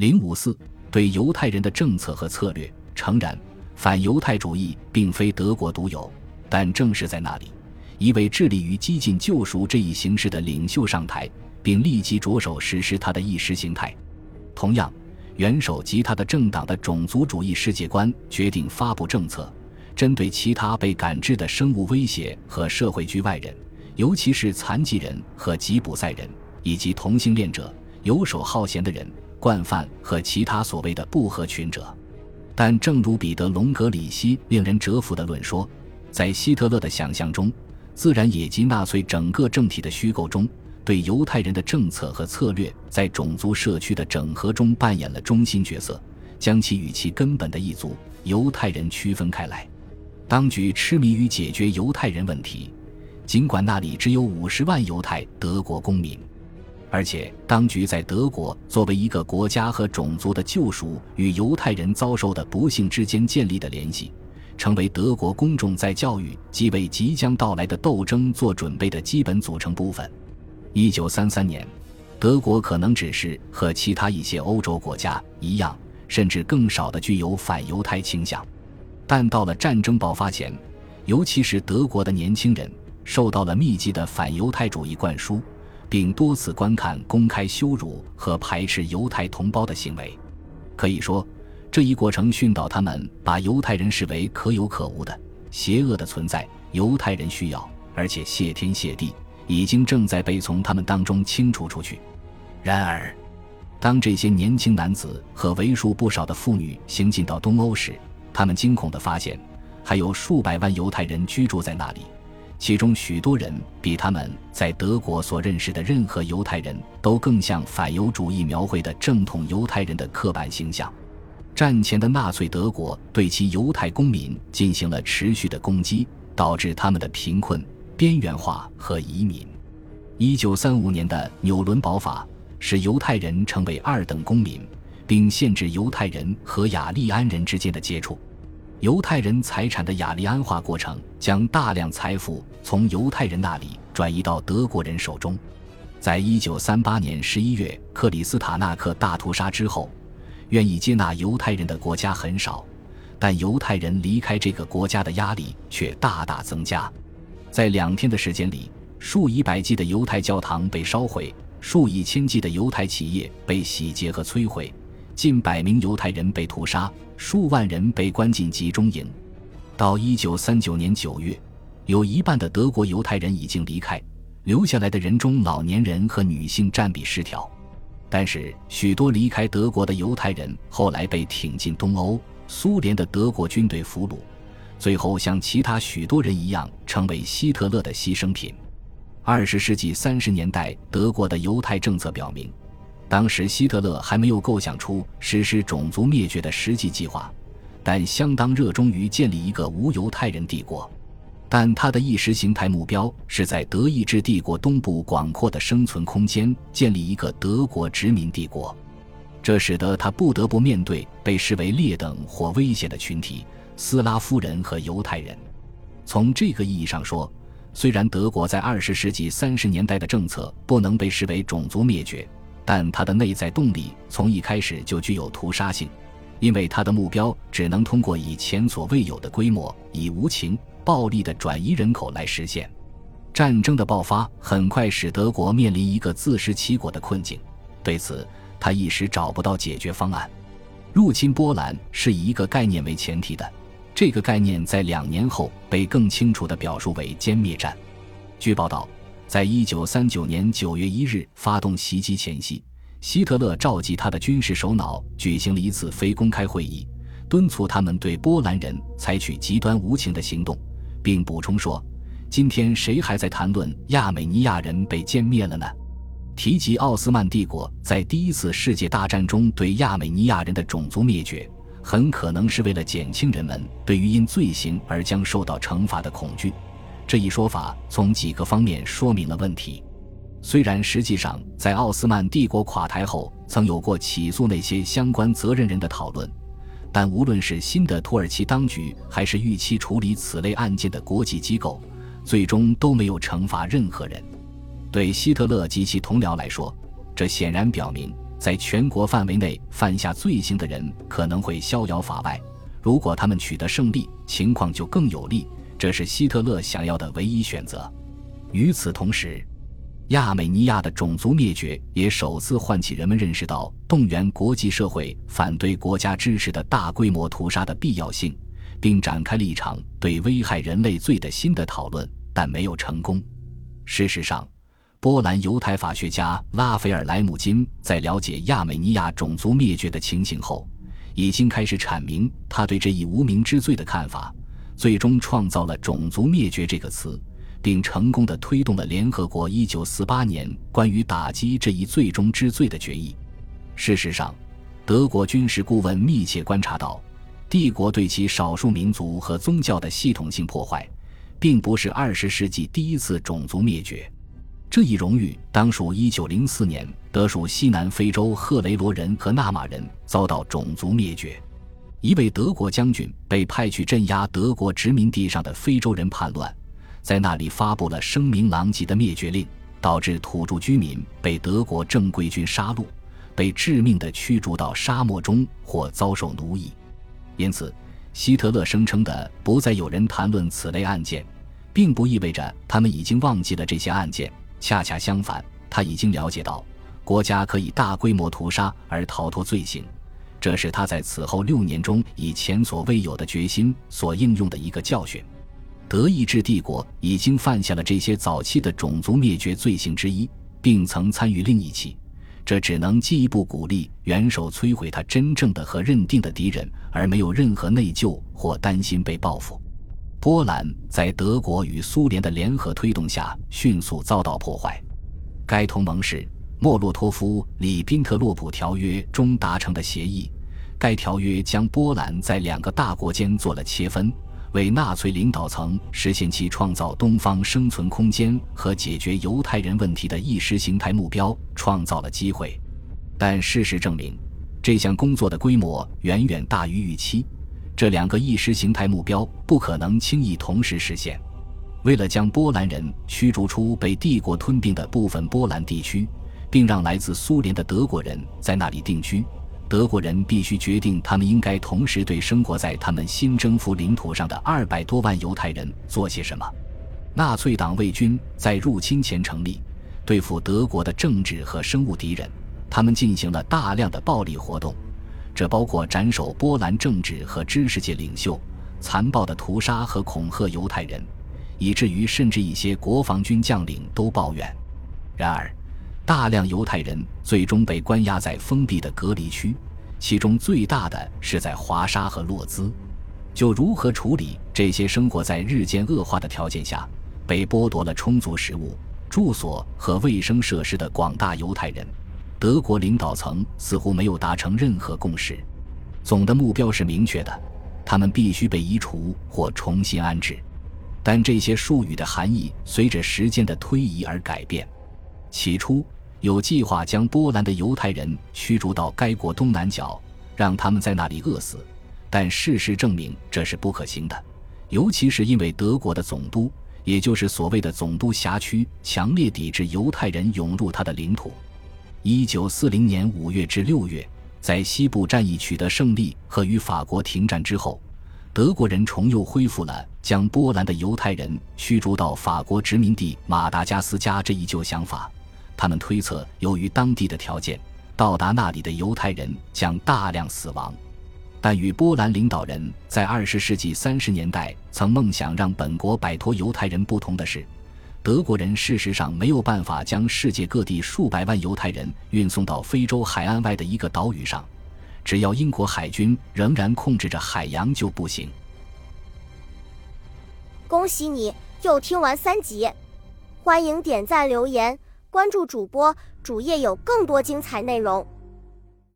零五四对犹太人的政策和策略。诚然，反犹太主义并非德国独有，但正是在那里，一位致力于激进救赎这一形式的领袖上台，并立即着手实施他的意识形态。同样，元首及他的政党的种族主义世界观决定发布政策，针对其他被感知的生物威胁和社会局外人，尤其是残疾人和吉普赛人，以及同性恋者、游手好闲的人、惯犯和其他所谓的不合群者。但正如彼得·隆格里希令人折服的论说，在希特勒的想象中，自然也及纳粹整个政体的虚构中。对犹太人的政策和策略，在种族社区的整合中扮演了中心角色，将其与其根本的一族犹太人区分开来。当局痴迷于解决犹太人问题，尽管那里只有五十万犹太德国公民，而且当局在德国作为一个国家和种族的救赎与犹太人遭受的不幸之间建立的联系，成为德国公众在教育及为即将到来的斗争做准备的基本组成部分。一九三三年，德国可能只是和其他一些欧洲国家一样，甚至更少的具有反犹太倾向。但到了战争爆发前，尤其是德国的年轻人受到了密集的反犹太主义灌输，并多次观看公开羞辱和排斥犹太同胞的行为。可以说，这一过程训导他们把犹太人视为可有可无的邪恶的存在。犹太人需要，而且谢天谢地。已经正在被从他们当中清除出去。然而，当这些年轻男子和为数不少的妇女行进到东欧时，他们惊恐地发现，还有数百万犹太人居住在那里，其中许多人比他们在德国所认识的任何犹太人都更像反犹主义描绘的正统犹太人的刻板形象。战前的纳粹德国对其犹太公民进行了持续的攻击，导致他们的贫困。边缘化和移民。一九三五年的纽伦堡法使犹太人成为二等公民，并限制犹太人和雅利安人之间的接触。犹太人财产的雅利安化过程将大量财富从犹太人那里转移到德国人手中。在一九三八年十一月克里斯塔纳克大屠杀之后，愿意接纳犹太人的国家很少，但犹太人离开这个国家的压力却大大增加。在两天的时间里，数以百计的犹太教堂被烧毁，数以千计的犹太企业被洗劫和摧毁，近百名犹太人被屠杀，数万人被关进集中营。到一九三九年九月，有一半的德国犹太人已经离开，留下来的人中老年人和女性占比失调。但是，许多离开德国的犹太人后来被挺进东欧，苏联的德国军队俘虏。最后，像其他许多人一样，成为希特勒的牺牲品。二十世纪三十年代，德国的犹太政策表明，当时希特勒还没有构想出实施种族灭绝的实际计划，但相当热衷于建立一个无犹太人帝国。但他的意识形态目标是在德意志帝国东部广阔的生存空间建立一个德国殖民帝国，这使得他不得不面对被视为劣等或危险的群体。斯拉夫人和犹太人，从这个意义上说，虽然德国在二十世纪三十年代的政策不能被视为种族灭绝，但它的内在动力从一开始就具有屠杀性，因为它的目标只能通过以前所未有的规模、以无情、暴力的转移人口来实现。战争的爆发很快使德国面临一个自食其果的困境，对此他一时找不到解决方案。入侵波兰是以一个概念为前提的。这个概念在两年后被更清楚地表述为歼灭战。据报道，在一九三九年九月一日发动袭击前夕，希特勒召集他的军事首脑举行了一次非公开会议，敦促他们对波兰人采取极端无情的行动，并补充说：“今天谁还在谈论亚美尼亚人被歼灭了呢？提及奥斯曼帝国在第一次世界大战中对亚美尼亚人的种族灭绝。”很可能是为了减轻人们对于因罪行而将受到惩罚的恐惧。这一说法从几个方面说明了问题。虽然实际上在奥斯曼帝国垮台后曾有过起诉那些相关责任人的讨论，但无论是新的土耳其当局还是预期处理此类案件的国际机构，最终都没有惩罚任何人。对希特勒及其同僚来说，这显然表明。在全国范围内犯下罪行的人可能会逍遥法外。如果他们取得胜利，情况就更有利。这是希特勒想要的唯一选择。与此同时，亚美尼亚的种族灭绝也首次唤起人们认识到动员国际社会反对国家支持的大规模屠杀的必要性，并展开了一场对危害人类罪的新的讨论，但没有成功。事实上，波兰犹太法学家拉斐尔·莱姆金在了解亚美尼亚种族灭绝的情形后，已经开始阐明他对这一无名之罪的看法，最终创造了“种族灭绝”这个词。并成功的推动了联合国1948年关于打击这一最终之罪的决议。事实上，德国军事顾问密切观察到，帝国对其少数民族和宗教的系统性破坏，并不是20世纪第一次种族灭绝。这一荣誉当属1904年德属西南非洲赫雷罗人和纳马人遭到种族灭绝。一位德国将军被派去镇压德国殖民地上的非洲人叛乱。在那里发布了声名狼藉的灭绝令，导致土著居民被德国正规军杀戮，被致命地驱逐到沙漠中或遭受奴役。因此，希特勒声称的不再有人谈论此类案件，并不意味着他们已经忘记了这些案件。恰恰相反，他已经了解到国家可以大规模屠杀而逃脱罪行，这是他在此后六年中以前所未有的决心所应用的一个教训。德意志帝国已经犯下了这些早期的种族灭绝罪行之一，并曾参与另一起，这只能进一步鼓励元首摧毁他真正的和认定的敌人，而没有任何内疚或担心被报复。波兰在德国与苏联的联合推动下迅速遭到破坏。该同盟是莫洛托夫里宾特洛普条约中达成的协议，该条约将波兰在两个大国间做了切分。为纳粹领导层实现其创造东方生存空间和解决犹太人问题的意识形态目标创造了机会，但事实证明，这项工作的规模远远大于预期。这两个意识形态目标不可能轻易同时实现。为了将波兰人驱逐出被帝国吞并的部分波兰地区，并让来自苏联的德国人在那里定居。德国人必须决定，他们应该同时对生活在他们新征服领土上的二百多万犹太人做些什么。纳粹党卫军在入侵前成立，对付德国的政治和生物敌人，他们进行了大量的暴力活动，这包括斩首波兰政治和知识界领袖，残暴的屠杀和恐吓犹太人，以至于甚至一些国防军将领都抱怨。然而。大量犹太人最终被关押在封闭的隔离区，其中最大的是在华沙和洛兹。就如何处理这些生活在日渐恶化的条件下、被剥夺了充足食物、住所和卫生设施的广大犹太人，德国领导层似乎没有达成任何共识。总的目标是明确的：他们必须被移除或重新安置。但这些术语的含义随着时间的推移而改变。起初。有计划将波兰的犹太人驱逐到该国东南角，让他们在那里饿死，但事实证明这是不可行的，尤其是因为德国的总督，也就是所谓的总督辖区，强烈抵制犹太人涌入他的领土。一九四零年五月至六月，在西部战役取得胜利和与法国停战之后，德国人重又恢复了将波兰的犹太人驱逐到法国殖民地马达加斯加这一旧想法。他们推测，由于当地的条件，到达那里的犹太人将大量死亡。但与波兰领导人在二十世纪三十年代曾梦想让本国摆脱犹太人不同的是，德国人事实上没有办法将世界各地数百万犹太人运送到非洲海岸外的一个岛屿上。只要英国海军仍然控制着海洋，就不行。恭喜你又听完三集，欢迎点赞留言。关注主播，主页有更多精彩内容。